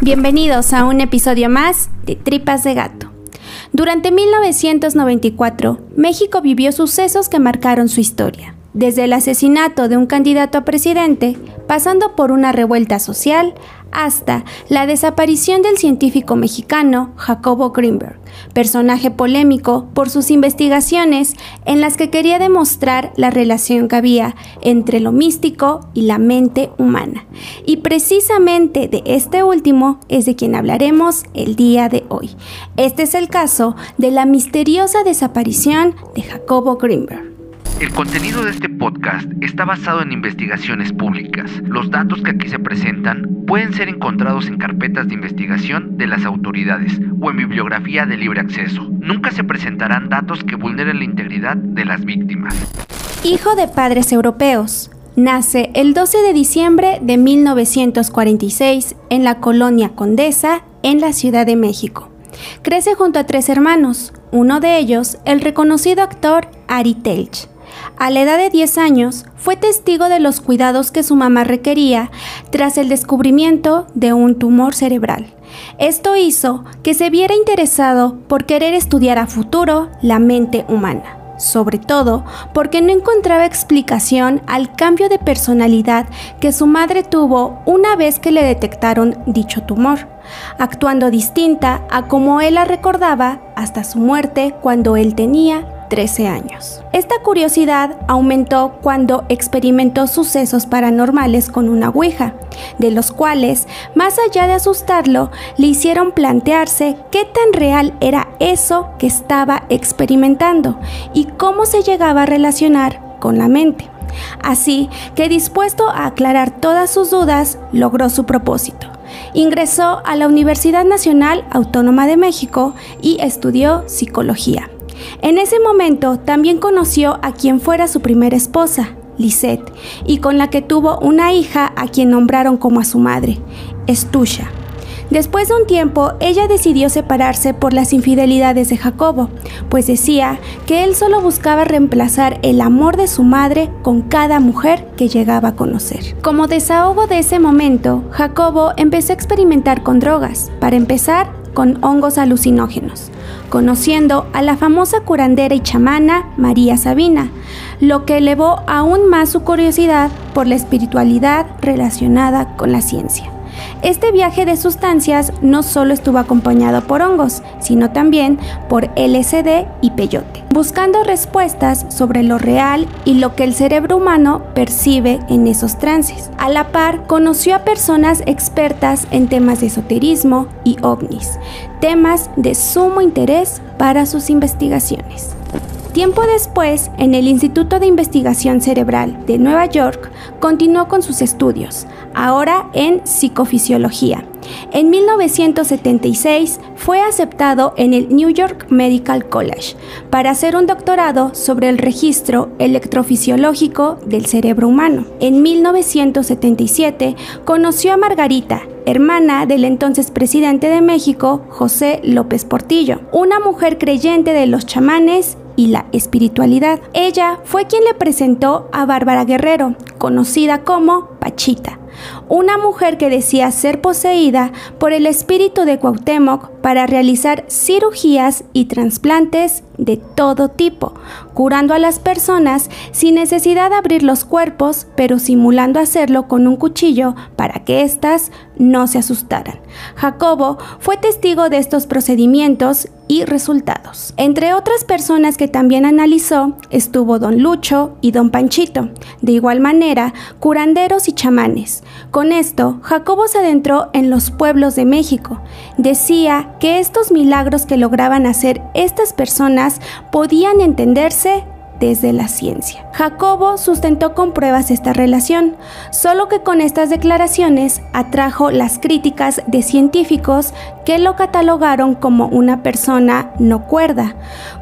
Bienvenidos a un episodio más de Tripas de Gato. Durante 1994, México vivió sucesos que marcaron su historia desde el asesinato de un candidato a presidente, pasando por una revuelta social, hasta la desaparición del científico mexicano Jacobo Greenberg, personaje polémico por sus investigaciones en las que quería demostrar la relación que había entre lo místico y la mente humana. Y precisamente de este último es de quien hablaremos el día de hoy. Este es el caso de la misteriosa desaparición de Jacobo Greenberg. El contenido de este podcast está basado en investigaciones públicas. Los datos que aquí se presentan pueden ser encontrados en carpetas de investigación de las autoridades o en bibliografía de libre acceso. Nunca se presentarán datos que vulneren la integridad de las víctimas. Hijo de padres europeos, nace el 12 de diciembre de 1946 en la colonia Condesa, en la Ciudad de México. Crece junto a tres hermanos, uno de ellos el reconocido actor Ari Telch. A la edad de 10 años, fue testigo de los cuidados que su mamá requería tras el descubrimiento de un tumor cerebral. Esto hizo que se viera interesado por querer estudiar a futuro la mente humana sobre todo porque no encontraba explicación al cambio de personalidad que su madre tuvo una vez que le detectaron dicho tumor, actuando distinta a como él la recordaba hasta su muerte cuando él tenía 13 años. Esta curiosidad aumentó cuando experimentó sucesos paranormales con una Ouija, de los cuales, más allá de asustarlo, le hicieron plantearse qué tan real era eso que estaba experimentando y cómo se llegaba a relacionar con la mente. Así que dispuesto a aclarar todas sus dudas, logró su propósito. Ingresó a la Universidad Nacional Autónoma de México y estudió psicología. En ese momento también conoció a quien fuera su primera esposa, Lisette, y con la que tuvo una hija a quien nombraron como a su madre, Estusha. Después de un tiempo, ella decidió separarse por las infidelidades de Jacobo, pues decía que él solo buscaba reemplazar el amor de su madre con cada mujer que llegaba a conocer. Como desahogo de ese momento, Jacobo empezó a experimentar con drogas, para empezar con hongos alucinógenos conociendo a la famosa curandera y chamana María Sabina, lo que elevó aún más su curiosidad por la espiritualidad relacionada con la ciencia. Este viaje de sustancias no solo estuvo acompañado por hongos, sino también por LSD y peyote, buscando respuestas sobre lo real y lo que el cerebro humano percibe en esos trances. A la par, conoció a personas expertas en temas de esoterismo y ovnis, temas de sumo interés para sus investigaciones. Tiempo después, en el Instituto de Investigación Cerebral de Nueva York, continuó con sus estudios, ahora en psicofisiología. En 1976 fue aceptado en el New York Medical College para hacer un doctorado sobre el registro electrofisiológico del cerebro humano. En 1977 conoció a Margarita, hermana del entonces presidente de México, José López Portillo, una mujer creyente de los chamanes y la espiritualidad. Ella fue quien le presentó a Bárbara Guerrero, conocida como Pachita, una mujer que decía ser poseída por el espíritu de Cuauhtémoc para realizar cirugías y trasplantes de todo tipo, curando a las personas sin necesidad de abrir los cuerpos, pero simulando hacerlo con un cuchillo para que éstas no se asustaran. Jacobo fue testigo de estos procedimientos y resultados. Entre otras personas que también analizó estuvo don Lucho y don Panchito, de igual manera curanderos y chamanes. Esto, Jacobo se adentró en los pueblos de México. Decía que estos milagros que lograban hacer estas personas podían entenderse desde la ciencia. Jacobo sustentó con pruebas esta relación, solo que con estas declaraciones atrajo las críticas de científicos que lo catalogaron como una persona no cuerda.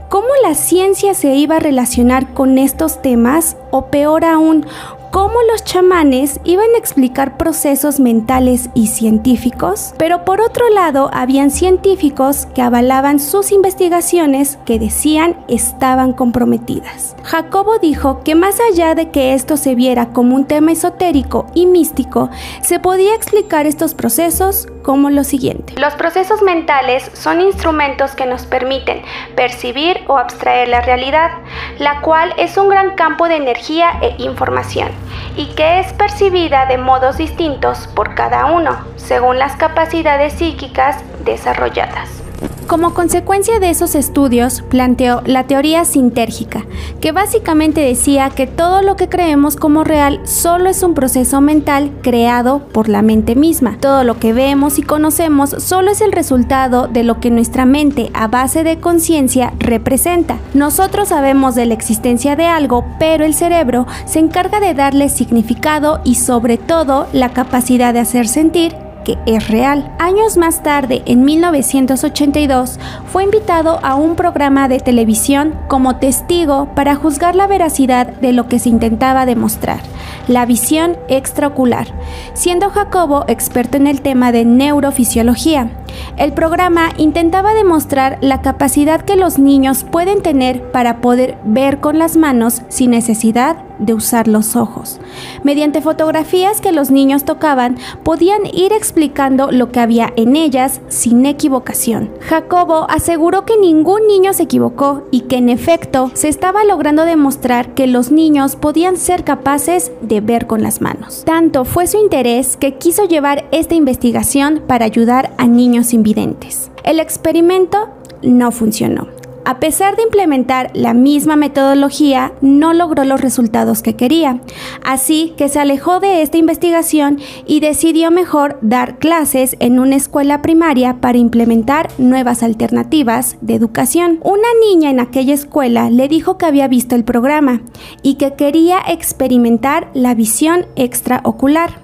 ¿Cómo la ciencia se iba a relacionar con estos temas? O peor aún, cómo los chamanes iban a explicar procesos mentales y científicos, pero por otro lado habían científicos que avalaban sus investigaciones que decían estaban comprometidas. Jacobo dijo que más allá de que esto se viera como un tema esotérico y místico, se podía explicar estos procesos como lo siguiente. Los procesos mentales son instrumentos que nos permiten percibir o abstraer la realidad, la cual es un gran campo de energía e información, y que es percibida de modos distintos por cada uno, según las capacidades psíquicas desarrolladas. Como consecuencia de esos estudios, planteó la teoría sintérgica, que básicamente decía que todo lo que creemos como real solo es un proceso mental creado por la mente misma. Todo lo que vemos y conocemos solo es el resultado de lo que nuestra mente a base de conciencia representa. Nosotros sabemos de la existencia de algo, pero el cerebro se encarga de darle significado y sobre todo la capacidad de hacer sentir que es real. Años más tarde, en 1982, fue invitado a un programa de televisión como testigo para juzgar la veracidad de lo que se intentaba demostrar, la visión extraocular, siendo Jacobo experto en el tema de neurofisiología. El programa intentaba demostrar la capacidad que los niños pueden tener para poder ver con las manos sin necesidad de usar los ojos. Mediante fotografías que los niños tocaban, podían ir explicando lo que había en ellas sin equivocación. Jacobo aseguró que ningún niño se equivocó y que en efecto se estaba logrando demostrar que los niños podían ser capaces de ver con las manos. Tanto fue su interés que quiso llevar esta investigación para ayudar a niños invidentes. El experimento no funcionó. A pesar de implementar la misma metodología, no logró los resultados que quería, así que se alejó de esta investigación y decidió mejor dar clases en una escuela primaria para implementar nuevas alternativas de educación. Una niña en aquella escuela le dijo que había visto el programa y que quería experimentar la visión extraocular,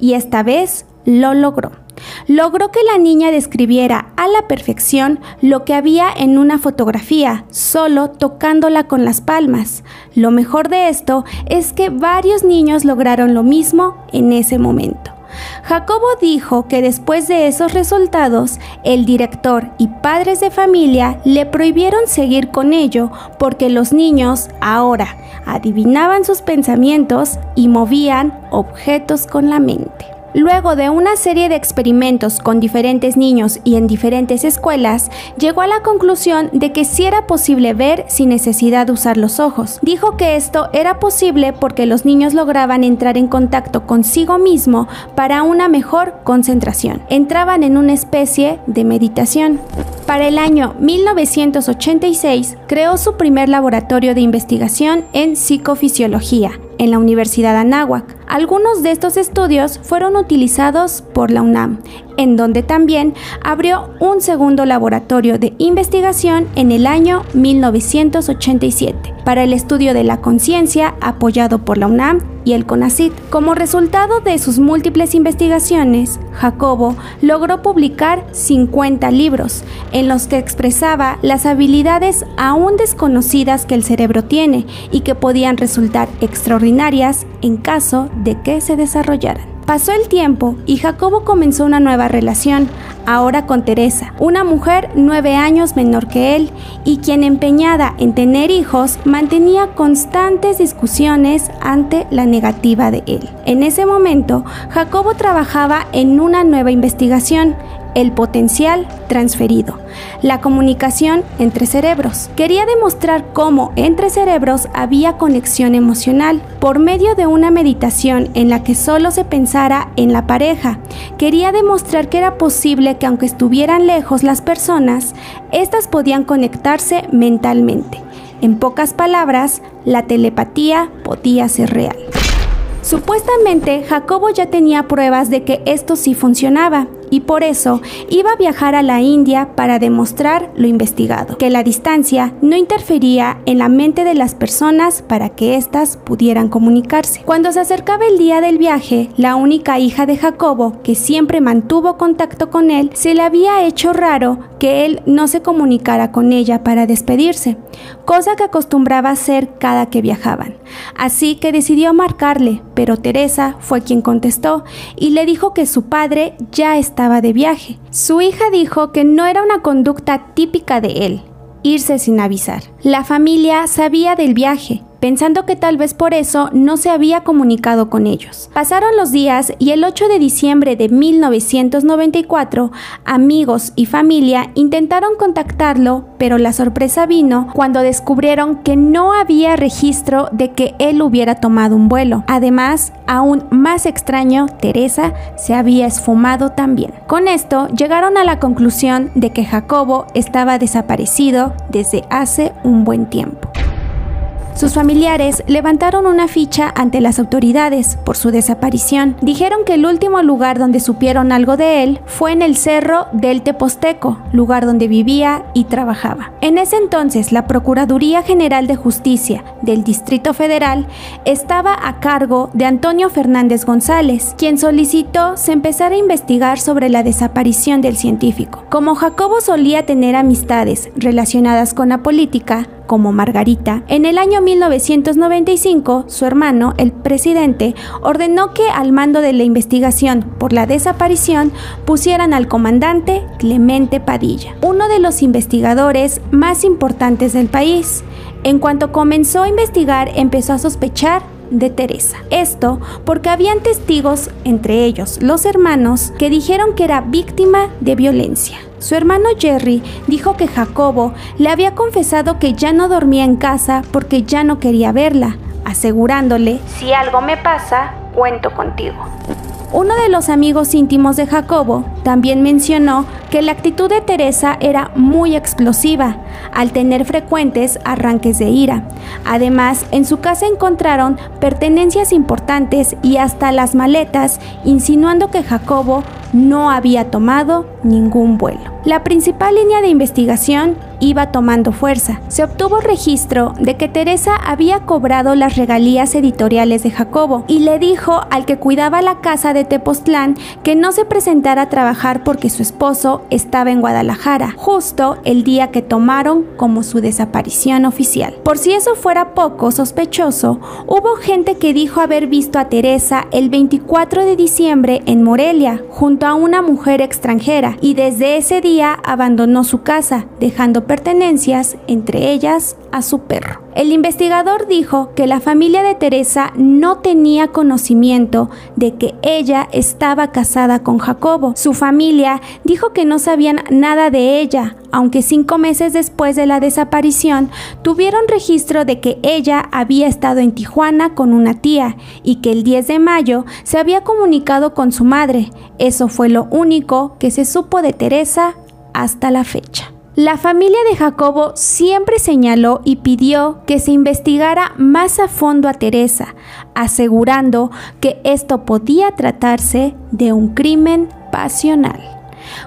y esta vez lo logró logró que la niña describiera a la perfección lo que había en una fotografía, solo tocándola con las palmas. Lo mejor de esto es que varios niños lograron lo mismo en ese momento. Jacobo dijo que después de esos resultados, el director y padres de familia le prohibieron seguir con ello porque los niños ahora adivinaban sus pensamientos y movían objetos con la mente. Luego de una serie de experimentos con diferentes niños y en diferentes escuelas, llegó a la conclusión de que sí era posible ver sin necesidad de usar los ojos. Dijo que esto era posible porque los niños lograban entrar en contacto consigo mismo para una mejor concentración. Entraban en una especie de meditación. Para el año 1986 creó su primer laboratorio de investigación en psicofisiología en la Universidad Anáhuac. Algunos de estos estudios fueron utilizados por la UNAM, en donde también abrió un segundo laboratorio de investigación en el año 1987 para el estudio de la conciencia apoyado por la UNAM y el CONACYT. Como resultado de sus múltiples investigaciones, Jacobo logró publicar 50 libros en los que expresaba las habilidades aún desconocidas que el cerebro tiene y que podían resultar extraordinarias en caso de que se desarrollaran. Pasó el tiempo y Jacobo comenzó una nueva relación, ahora con Teresa, una mujer nueve años menor que él y quien empeñada en tener hijos mantenía constantes discusiones ante la negativa de él. En ese momento, Jacobo trabajaba en una nueva investigación el potencial transferido, la comunicación entre cerebros. Quería demostrar cómo entre cerebros había conexión emocional por medio de una meditación en la que solo se pensara en la pareja. Quería demostrar que era posible que aunque estuvieran lejos las personas, éstas podían conectarse mentalmente. En pocas palabras, la telepatía podía ser real. Supuestamente Jacobo ya tenía pruebas de que esto sí funcionaba y por eso iba a viajar a la India para demostrar lo investigado, que la distancia no interfería en la mente de las personas para que éstas pudieran comunicarse. Cuando se acercaba el día del viaje, la única hija de Jacobo, que siempre mantuvo contacto con él, se le había hecho raro que él no se comunicara con ella para despedirse, cosa que acostumbraba hacer cada que viajaban. Así que decidió marcarle, pero Teresa fue quien contestó y le dijo que su padre ya estaba estaba de viaje. Su hija dijo que no era una conducta típica de él, irse sin avisar. La familia sabía del viaje, pensando que tal vez por eso no se había comunicado con ellos. Pasaron los días y el 8 de diciembre de 1994, amigos y familia intentaron contactarlo, pero la sorpresa vino cuando descubrieron que no había registro de que él hubiera tomado un vuelo. Además, aún más extraño, Teresa se había esfumado también. Con esto llegaron a la conclusión de que Jacobo estaba desaparecido desde hace un buen tiempo. Sus familiares levantaron una ficha ante las autoridades por su desaparición. Dijeron que el último lugar donde supieron algo de él fue en el cerro del Teposteco, lugar donde vivía y trabajaba. En ese entonces, la Procuraduría General de Justicia del Distrito Federal estaba a cargo de Antonio Fernández González, quien solicitó se empezara a investigar sobre la desaparición del científico. Como Jacobo solía tener amistades relacionadas con la política, como Margarita, en el año 1995 su hermano, el presidente, ordenó que al mando de la investigación por la desaparición pusieran al comandante Clemente Padilla, uno de los investigadores más importantes del país. En cuanto comenzó a investigar, empezó a sospechar de Teresa. Esto porque habían testigos, entre ellos los hermanos, que dijeron que era víctima de violencia. Su hermano Jerry dijo que Jacobo le había confesado que ya no dormía en casa porque ya no quería verla, asegurándole, si algo me pasa, cuento contigo. Uno de los amigos íntimos de Jacobo también mencionó que la actitud de Teresa era muy explosiva, al tener frecuentes arranques de ira. Además, en su casa encontraron pertenencias importantes y hasta las maletas, insinuando que Jacobo no había tomado ningún vuelo. La principal línea de investigación iba tomando fuerza. Se obtuvo registro de que Teresa había cobrado las regalías editoriales de Jacobo y le dijo al que cuidaba la casa de Tepoztlán que no se presentara a porque su esposo estaba en Guadalajara, justo el día que tomaron como su desaparición oficial. Por si eso fuera poco sospechoso, hubo gente que dijo haber visto a Teresa el 24 de diciembre en Morelia, junto a una mujer extranjera, y desde ese día abandonó su casa, dejando pertenencias, entre ellas su perro. El investigador dijo que la familia de Teresa no tenía conocimiento de que ella estaba casada con Jacobo. Su familia dijo que no sabían nada de ella, aunque cinco meses después de la desaparición tuvieron registro de que ella había estado en Tijuana con una tía y que el 10 de mayo se había comunicado con su madre. Eso fue lo único que se supo de Teresa hasta la fecha. La familia de Jacobo siempre señaló y pidió que se investigara más a fondo a Teresa, asegurando que esto podía tratarse de un crimen pasional.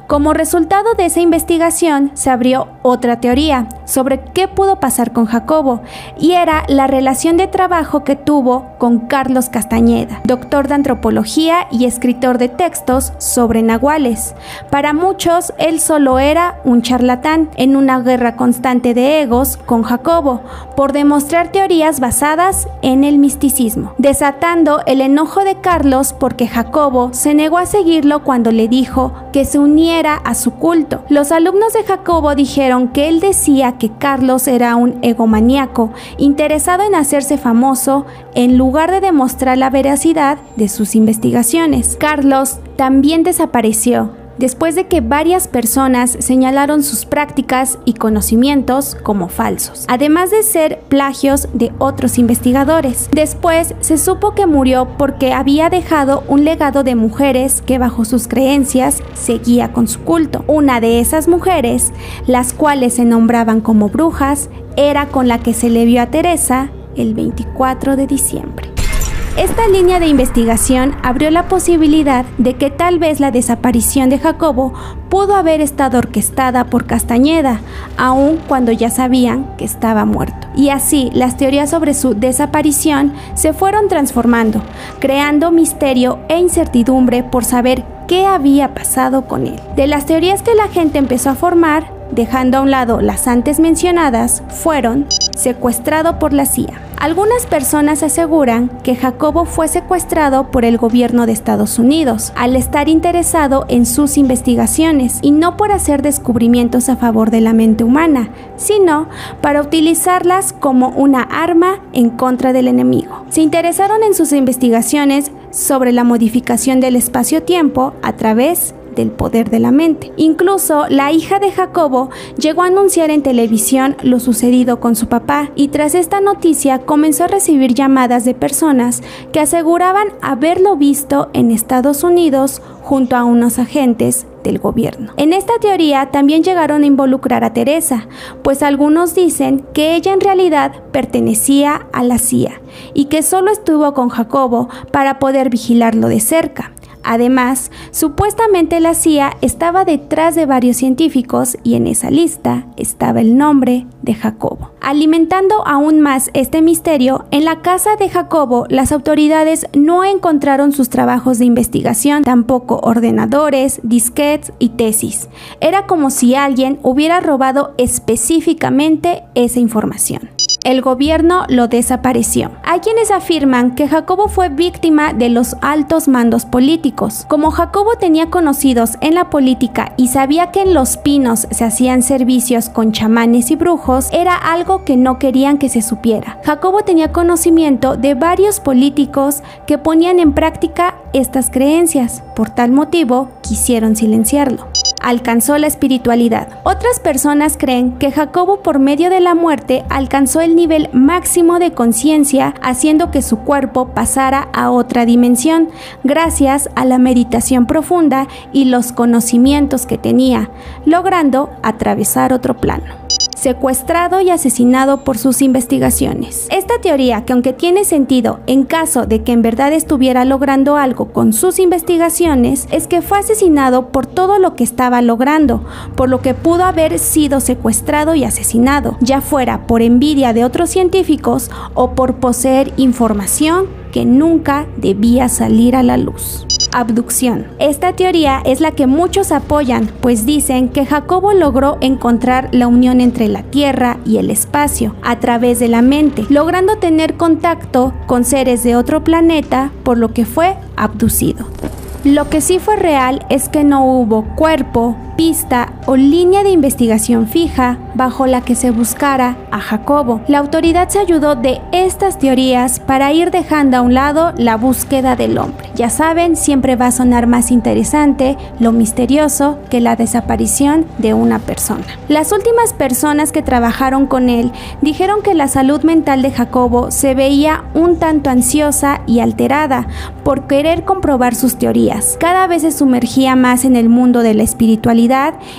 Como resultado de esa investigación se abrió otra teoría sobre qué pudo pasar con Jacobo y era la relación de trabajo que tuvo con Carlos Castañeda, doctor de antropología y escritor de textos sobre nahuales. Para muchos él solo era un charlatán en una guerra constante de egos con Jacobo por demostrar teorías basadas en el misticismo, desatando el enojo de Carlos porque Jacobo se negó a seguirlo cuando le dijo que se uniera a su culto. Los alumnos de Jacobo dijeron que él decía que Carlos era un egomaníaco, interesado en hacerse famoso en lugar de demostrar la veracidad de sus investigaciones. Carlos también desapareció después de que varias personas señalaron sus prácticas y conocimientos como falsos, además de ser plagios de otros investigadores. Después se supo que murió porque había dejado un legado de mujeres que bajo sus creencias seguía con su culto. Una de esas mujeres, las cuales se nombraban como brujas, era con la que se le vio a Teresa el 24 de diciembre. Esta línea de investigación abrió la posibilidad de que tal vez la desaparición de Jacobo pudo haber estado orquestada por Castañeda, aun cuando ya sabían que estaba muerto. Y así las teorías sobre su desaparición se fueron transformando, creando misterio e incertidumbre por saber qué había pasado con él. De las teorías que la gente empezó a formar, dejando a un lado las antes mencionadas, fueron secuestrado por la CIA. Algunas personas aseguran que Jacobo fue secuestrado por el gobierno de Estados Unidos al estar interesado en sus investigaciones y no por hacer descubrimientos a favor de la mente humana, sino para utilizarlas como una arma en contra del enemigo. Se interesaron en sus investigaciones sobre la modificación del espacio-tiempo a través del poder de la mente. Incluso la hija de Jacobo llegó a anunciar en televisión lo sucedido con su papá y tras esta noticia comenzó a recibir llamadas de personas que aseguraban haberlo visto en Estados Unidos junto a unos agentes del gobierno. En esta teoría también llegaron a involucrar a Teresa, pues algunos dicen que ella en realidad pertenecía a la CIA y que solo estuvo con Jacobo para poder vigilarlo de cerca. Además, supuestamente la CIA estaba detrás de varios científicos y en esa lista estaba el nombre de Jacobo. Alimentando aún más este misterio, en la casa de Jacobo las autoridades no encontraron sus trabajos de investigación, tampoco ordenadores, disquetes y tesis. Era como si alguien hubiera robado específicamente esa información el gobierno lo desapareció. Hay quienes afirman que Jacobo fue víctima de los altos mandos políticos. Como Jacobo tenía conocidos en la política y sabía que en los pinos se hacían servicios con chamanes y brujos, era algo que no querían que se supiera. Jacobo tenía conocimiento de varios políticos que ponían en práctica estas creencias. Por tal motivo, quisieron silenciarlo alcanzó la espiritualidad. Otras personas creen que Jacobo por medio de la muerte alcanzó el nivel máximo de conciencia haciendo que su cuerpo pasara a otra dimensión gracias a la meditación profunda y los conocimientos que tenía, logrando atravesar otro plano secuestrado y asesinado por sus investigaciones. Esta teoría, que aunque tiene sentido en caso de que en verdad estuviera logrando algo con sus investigaciones, es que fue asesinado por todo lo que estaba logrando, por lo que pudo haber sido secuestrado y asesinado, ya fuera por envidia de otros científicos o por poseer información que nunca debía salir a la luz abducción. Esta teoría es la que muchos apoyan, pues dicen que Jacobo logró encontrar la unión entre la Tierra y el espacio a través de la mente, logrando tener contacto con seres de otro planeta, por lo que fue abducido. Lo que sí fue real es que no hubo cuerpo, pista o línea de investigación fija bajo la que se buscara a Jacobo. La autoridad se ayudó de estas teorías para ir dejando a un lado la búsqueda del hombre. Ya saben, siempre va a sonar más interesante lo misterioso que la desaparición de una persona. Las últimas personas que trabajaron con él dijeron que la salud mental de Jacobo se veía un tanto ansiosa y alterada por querer comprobar sus teorías. Cada vez se sumergía más en el mundo de la espiritualidad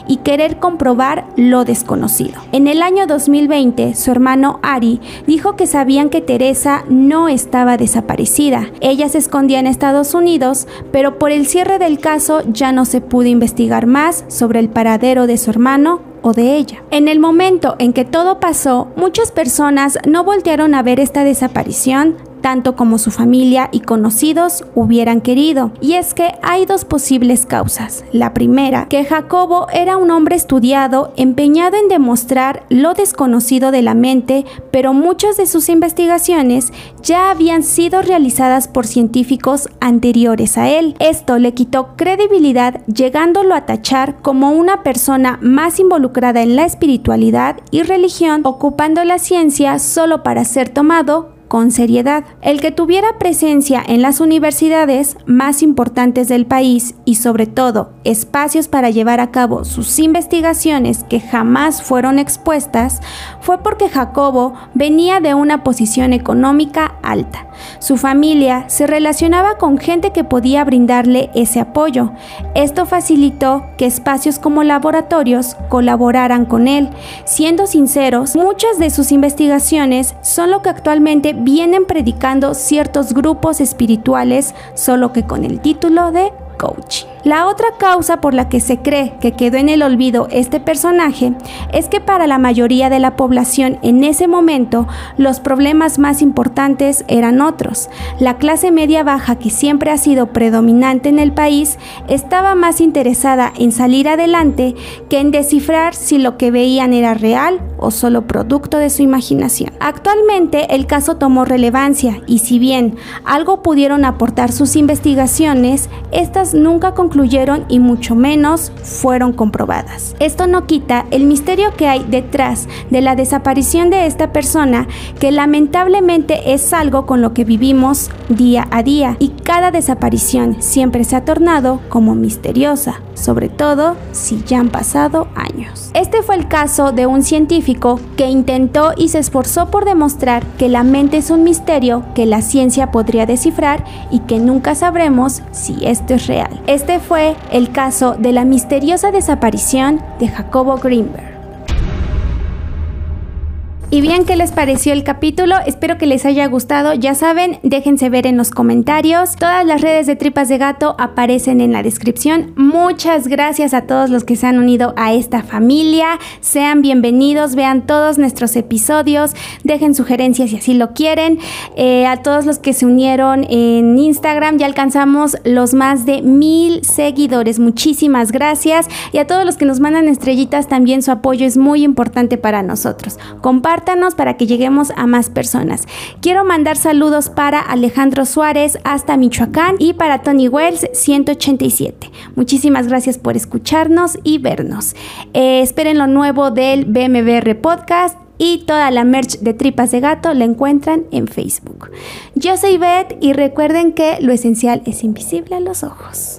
y querer comprobar lo desconocido. En el año 2020, su hermano Ari dijo que sabían que Teresa no estaba desaparecida. Ella se escondía en Estados Unidos, pero por el cierre del caso ya no se pudo investigar más sobre el paradero de su hermano o de ella. En el momento en que todo pasó, muchas personas no voltearon a ver esta desaparición tanto como su familia y conocidos hubieran querido. Y es que hay dos posibles causas. La primera, que Jacobo era un hombre estudiado, empeñado en demostrar lo desconocido de la mente, pero muchas de sus investigaciones ya habían sido realizadas por científicos anteriores a él. Esto le quitó credibilidad, llegándolo a tachar como una persona más involucrada en la espiritualidad y religión, ocupando la ciencia solo para ser tomado con seriedad. El que tuviera presencia en las universidades más importantes del país y sobre todo espacios para llevar a cabo sus investigaciones que jamás fueron expuestas fue porque Jacobo venía de una posición económica alta. Su familia se relacionaba con gente que podía brindarle ese apoyo. Esto facilitó que espacios como laboratorios colaboraran con él. Siendo sinceros, muchas de sus investigaciones son lo que actualmente vienen predicando ciertos grupos espirituales, solo que con el título de coaching. La otra causa por la que se cree que quedó en el olvido este personaje es que para la mayoría de la población en ese momento los problemas más importantes eran otros. La clase media baja que siempre ha sido predominante en el país estaba más interesada en salir adelante que en descifrar si lo que veían era real o solo producto de su imaginación. Actualmente el caso tomó relevancia y si bien algo pudieron aportar sus investigaciones, estas nunca concluyeron y mucho menos fueron comprobadas. Esto no quita el misterio que hay detrás de la desaparición de esta persona que lamentablemente es algo con lo que vivimos día a día y cada desaparición siempre se ha tornado como misteriosa, sobre todo si ya han pasado años. Este fue el caso de un científico que intentó y se esforzó por demostrar que la mente es un misterio que la ciencia podría descifrar y que nunca sabremos si esto es real. Este fue el caso de la misteriosa desaparición de Jacobo Greenberg. Y bien, ¿qué les pareció el capítulo? Espero que les haya gustado. Ya saben, déjense ver en los comentarios. Todas las redes de Tripas de Gato aparecen en la descripción. Muchas gracias a todos los que se han unido a esta familia. Sean bienvenidos, vean todos nuestros episodios, dejen sugerencias si así lo quieren. Eh, a todos los que se unieron en Instagram, ya alcanzamos los más de mil seguidores. Muchísimas gracias. Y a todos los que nos mandan estrellitas, también su apoyo es muy importante para nosotros. Compartan para que lleguemos a más personas. Quiero mandar saludos para Alejandro Suárez hasta Michoacán y para Tony Wells 187. Muchísimas gracias por escucharnos y vernos. Eh, esperen lo nuevo del BMBR Podcast y toda la merch de Tripas de Gato la encuentran en Facebook. Yo soy Beth y recuerden que lo esencial es invisible a los ojos.